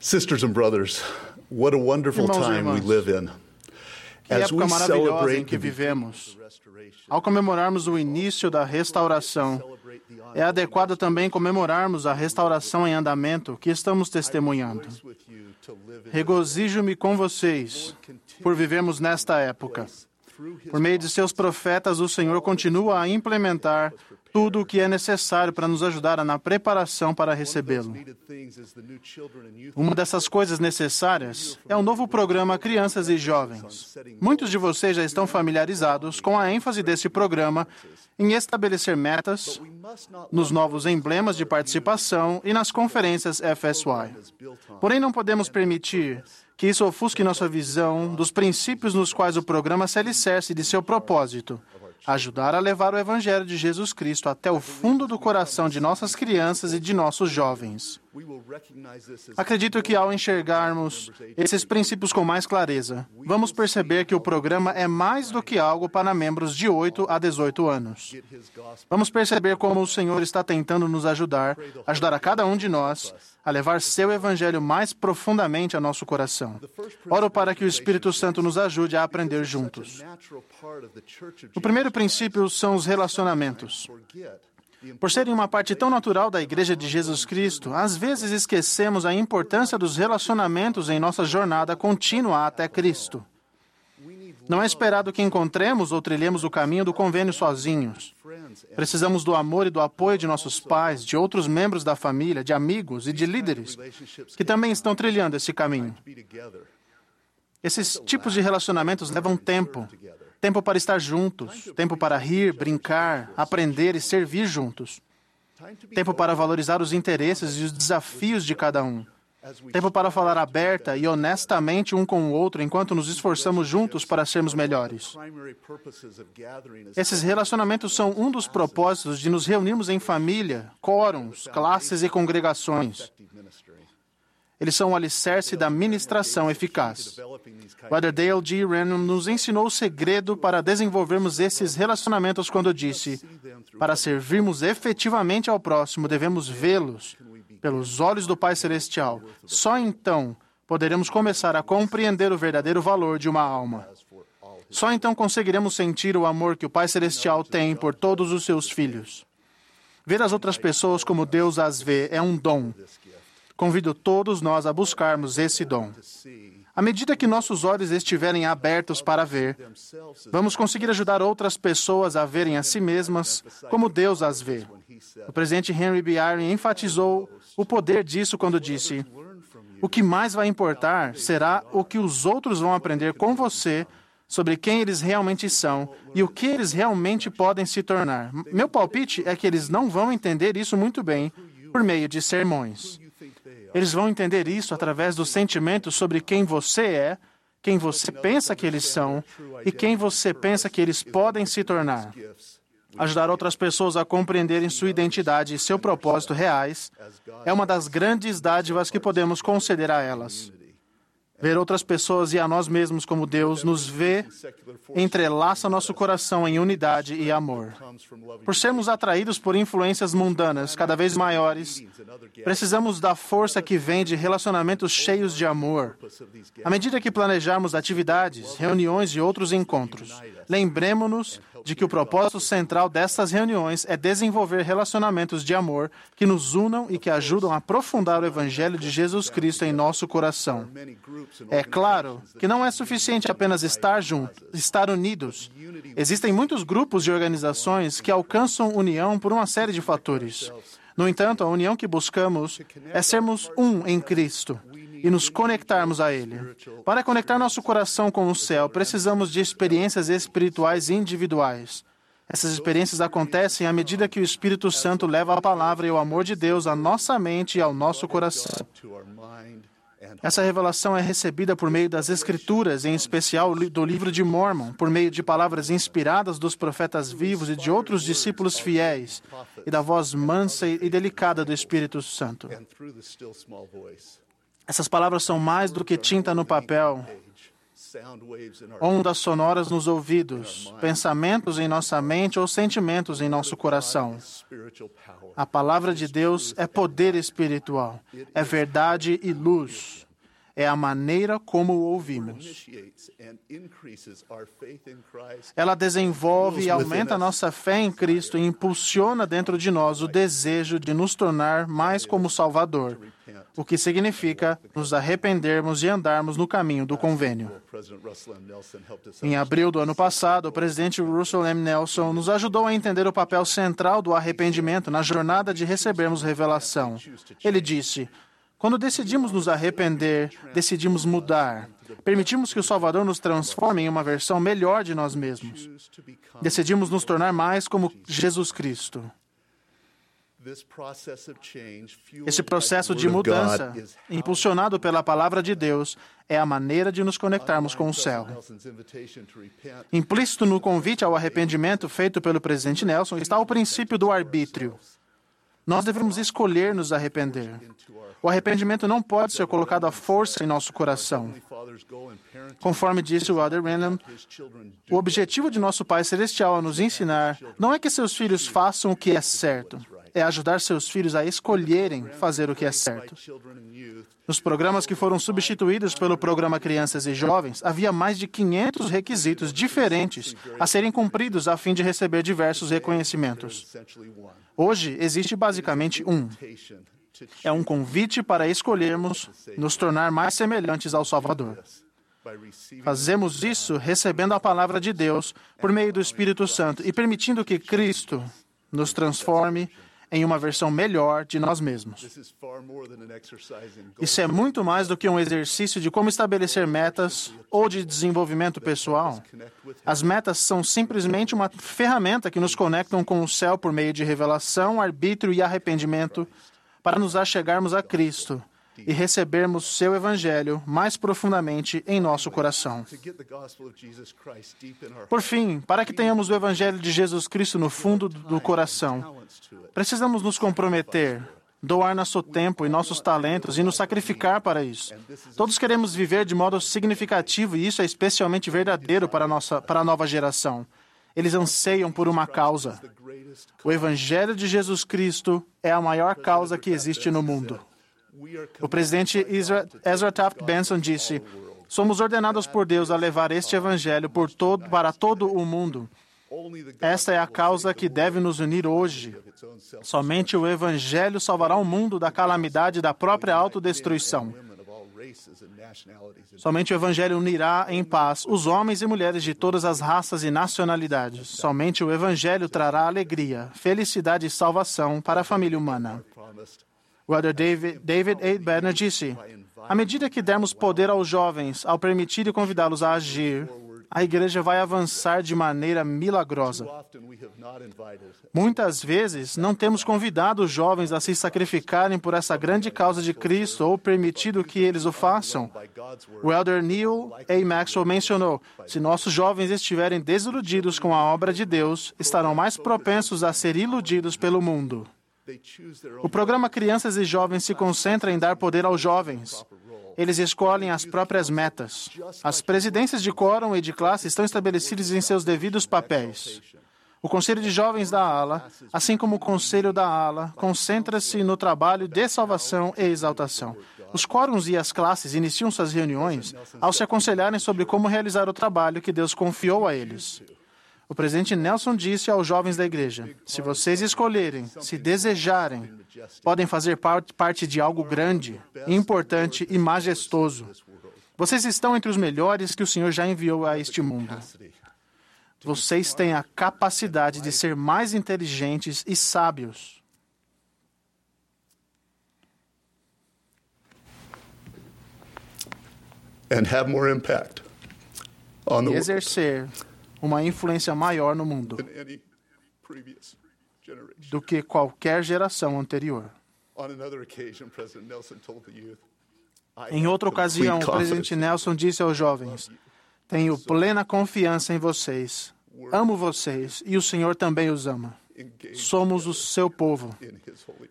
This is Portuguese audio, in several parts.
Sisters and brothers, what a wonderful Irmãos time we live in. Que As época we maravilhosa em que vivemos. Ao comemorarmos o início da restauração, é adequado também comemorarmos a restauração em andamento que estamos testemunhando. Regozijo-me com vocês por vivermos nesta época. Por meio de seus profetas, o Senhor continua a implementar tudo o que é necessário para nos ajudar na preparação para recebê-lo. Uma dessas coisas necessárias é o novo programa Crianças e Jovens. Muitos de vocês já estão familiarizados com a ênfase desse programa em estabelecer metas nos novos emblemas de participação e nas conferências FSY. Porém, não podemos permitir que isso ofusque nossa visão dos princípios nos quais o programa se alicerce de seu propósito. Ajudar a levar o Evangelho de Jesus Cristo até o fundo do coração de nossas crianças e de nossos jovens. Acredito que ao enxergarmos esses princípios com mais clareza, vamos perceber que o programa é mais do que algo para membros de 8 a 18 anos. Vamos perceber como o Senhor está tentando nos ajudar, ajudar a cada um de nós a levar seu evangelho mais profundamente a nosso coração. Oro para que o Espírito Santo nos ajude a aprender juntos. O primeiro princípio são os relacionamentos. Por serem uma parte tão natural da Igreja de Jesus Cristo, às vezes esquecemos a importância dos relacionamentos em nossa jornada contínua até Cristo. Não é esperado que encontremos ou trilhemos o caminho do convênio sozinhos. Precisamos do amor e do apoio de nossos pais, de outros membros da família, de amigos e de líderes que também estão trilhando esse caminho. Esses tipos de relacionamentos levam tempo. Tempo para estar juntos, tempo para rir, brincar, aprender e servir juntos. Tempo para valorizar os interesses e os desafios de cada um. Tempo para falar aberta e honestamente um com o outro enquanto nos esforçamos juntos para sermos melhores. Esses relacionamentos são um dos propósitos de nos reunirmos em família, quórums, classes e congregações. Eles são o alicerce da ministração eficaz. Brother Dale G. Rennan nos ensinou o segredo para desenvolvermos esses relacionamentos quando disse: para servirmos efetivamente ao próximo, devemos vê-los pelos olhos do Pai Celestial. Só então poderemos começar a compreender o verdadeiro valor de uma alma. Só então conseguiremos sentir o amor que o Pai Celestial tem por todos os seus filhos. Ver as outras pessoas como Deus as vê é um dom. Convido todos nós a buscarmos esse dom. À medida que nossos olhos estiverem abertos para ver, vamos conseguir ajudar outras pessoas a verem a si mesmas como Deus as vê. O presidente Henry B. Eyring enfatizou o poder disso quando disse: O que mais vai importar será o que os outros vão aprender com você sobre quem eles realmente são e o que eles realmente podem se tornar. Meu palpite é que eles não vão entender isso muito bem por meio de sermões. Eles vão entender isso através dos sentimentos sobre quem você é, quem você pensa que eles são e quem você pensa que eles podem se tornar. Ajudar outras pessoas a compreenderem sua identidade e seu propósito reais é uma das grandes dádivas que podemos conceder a elas. Ver outras pessoas e a nós mesmos como Deus nos vê entrelaça nosso coração em unidade e amor. Por sermos atraídos por influências mundanas cada vez maiores, precisamos da força que vem de relacionamentos cheios de amor. À medida que planejarmos atividades, reuniões e outros encontros, lembremos-nos de que o propósito central dessas reuniões é desenvolver relacionamentos de amor que nos unam e que ajudam a aprofundar o Evangelho de Jesus Cristo em nosso coração. É claro que não é suficiente apenas estar juntos, estar unidos. Existem muitos grupos e organizações que alcançam união por uma série de fatores. No entanto, a união que buscamos é sermos um em Cristo e nos conectarmos a Ele. Para conectar nosso coração com o céu, precisamos de experiências espirituais individuais. Essas experiências acontecem à medida que o Espírito Santo leva a palavra e o amor de Deus à nossa mente e ao nosso coração. Essa revelação é recebida por meio das Escrituras, em especial do livro de Mormon, por meio de palavras inspiradas dos profetas vivos e de outros discípulos fiéis, e da voz mansa e delicada do Espírito Santo. Essas palavras são mais do que tinta no papel. ondas sonoras nos ouvidos, pensamentos em nossa mente ou sentimentos em nosso coração. A palavra de Deus é poder espiritual, é verdade e luz. É a maneira como o ouvimos. Ela desenvolve e aumenta a nossa fé em Cristo e impulsiona dentro de nós o desejo de nos tornar mais como Salvador, o que significa nos arrependermos e andarmos no caminho do convênio. Em abril do ano passado, o presidente Russell M. Nelson nos ajudou a entender o papel central do arrependimento na jornada de recebermos revelação. Ele disse: Quando decidimos nos arrepender, decidimos mudar. Permitimos que o Salvador nos transforme em uma versão melhor de nós mesmos. Decidimos nos tornar mais como Jesus Cristo. Esse processo de mudança, impulsionado pela palavra de Deus, é a maneira de nos conectarmos com o céu. Implícito no convite ao arrependimento feito pelo presidente Nelson está o princípio do arbítrio. Nós devemos escolher nos arrepender. O arrependimento não pode ser colocado à força em nosso coração. Conforme disse o Elder Random, o objetivo de nosso Pai Celestial a nos ensinar não é que seus filhos façam o que é certo, é ajudar seus filhos a escolherem fazer o que é certo. Nos programas que foram substituídos pelo programa Crianças e Jovens, havia mais de 500 requisitos diferentes a serem cumpridos a fim de receber diversos reconhecimentos. Hoje, existe basicamente um. É um convite para escolhermos nos tornar mais semelhantes ao Salvador. Fazemos isso recebendo a palavra de Deus por meio do Espírito Santo e permitindo que Cristo nos transforme em uma versão melhor de nós mesmos. Isso é muito mais do que um exercício de como estabelecer metas ou de desenvolvimento pessoal. As metas são simplesmente uma ferramenta que nos conectam com o céu por meio de revelação, arbítrio e arrependimento para nos achegarmos a Cristo e recebermos seu evangelho mais profundamente em nosso coração. Por fim, para que tenhamos o evangelho de Jesus Cristo no fundo do coração, precisamos nos comprometer, doar nosso tempo e nossos talentos e nos sacrificar para isso. Todos queremos viver de modo significativo e isso é especialmente verdadeiro para a, nossa, para a nova geração. Eles anseiam por uma causa. O Evangelho de Jesus Cristo é a maior causa que existe no mundo. O presidente Ezra, Taft Benson disse: Somos ordenados por Deus a levar este Evangelho todo, para todo o mundo. Esta é a causa que deve nos unir hoje. Somente o Evangelho salvará o mundo da calamidade da própria autodestruição. Somente o Evangelho unirá em paz os homens e mulheres de todas as raças e nacionalidades. Somente o Evangelho trará alegria, felicidade e salvação para a família humana. Elder David, David A. Banner disse: À medida que dermos poder aos jovens, ao permitir e convidá-los a agir, a igreja vai avançar de maneira milagrosa. Muitas vezes não temos convidado os jovens a se sacrificarem por essa grande causa de Cristo ou permitido que eles o façam. O elder Neil A. Maxwell mencionou: se nossos jovens estiverem desiludidos com a obra de Deus, estarão mais propensos a ser iludidos pelo mundo. O programa Crianças e Jovens se concentra em dar poder aos jovens. Eles escolhem as próprias metas. As presidências de quórum e de classe estão estabelecidas em seus devidos papéis. O Conselho de Jovens da ALA, assim como o Conselho da ALA, concentra-se no trabalho de salvação e exaltação. Os quórums e as classes iniciam suas reuniões ao se aconselharem sobre como realizar o trabalho que Deus confiou a eles. O presidente Nelson disse aos jovens da igreja: se vocês escolherem, se desejarem, podem fazer par- parte de algo grande, importante e majestoso. Vocês estão entre os melhores que o Senhor já enviou a este mundo. Vocês têm a capacidade de ser mais inteligentes e sábios. and have more impact on the E exercer uma influência maior no mundo do que qualquer geração anterior. Em outra ocasião, o presidente Nelson disse aos jovens: Tenho plena confiança em vocês. Amo vocês e o Senhor também os ama. Somos o seu povo,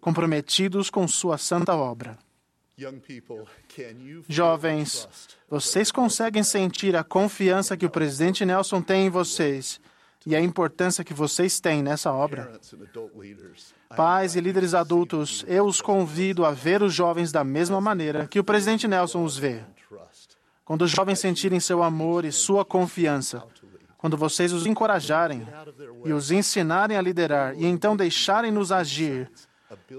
comprometidos com sua santa obra. Jovens, vocês conseguem sentir a confiança que o presidente Nelson tem em vocês e a importância que vocês têm nessa obra? Pais e líderes adultos, eu os convido a ver os jovens da mesma maneira que o presidente Nelson os vê. Quando os jovens sentirem seu amor e sua confiança, quando vocês os encorajarem e os ensinarem a liderar e então deixarem-nos agir,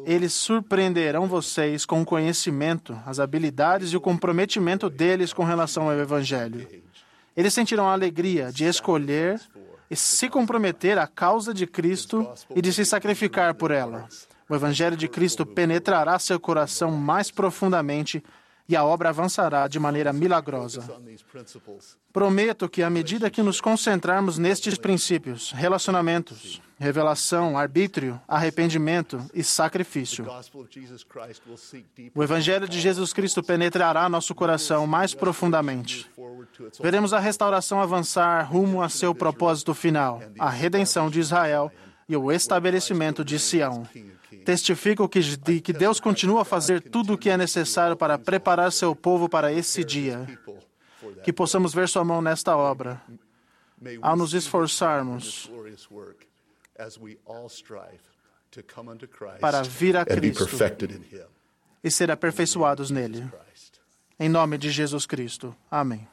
eles surpreenderão vocês com o conhecimento, as habilidades e o comprometimento deles com relação ao Evangelho. Eles sentirão a alegria de escolher e se comprometer à causa de Cristo e de se sacrificar por ela. O Evangelho de Cristo penetrará seu coração mais profundamente e a obra avançará de maneira milagrosa. Prometo que, à medida que nos concentrarmos nestes princípios, relacionamentos, revelação, arbítrio, arrependimento e sacrifício, o Evangelho de Jesus Cristo penetrará nosso coração mais profundamente. Veremos a restauração avançar rumo a seu propósito final, a redenção de Israel e o estabelecimento de Sião. Testifico que, de que Deus continua a fazer tudo o que é necessário para preparar seu povo para esse dia. Que possamos ver sua mão nesta obra. Ao nos esforçarmos para vir a Cristo perfected in Him. e ser aperfeiçoados nele. Em nome de Jesus Cristo. Amém.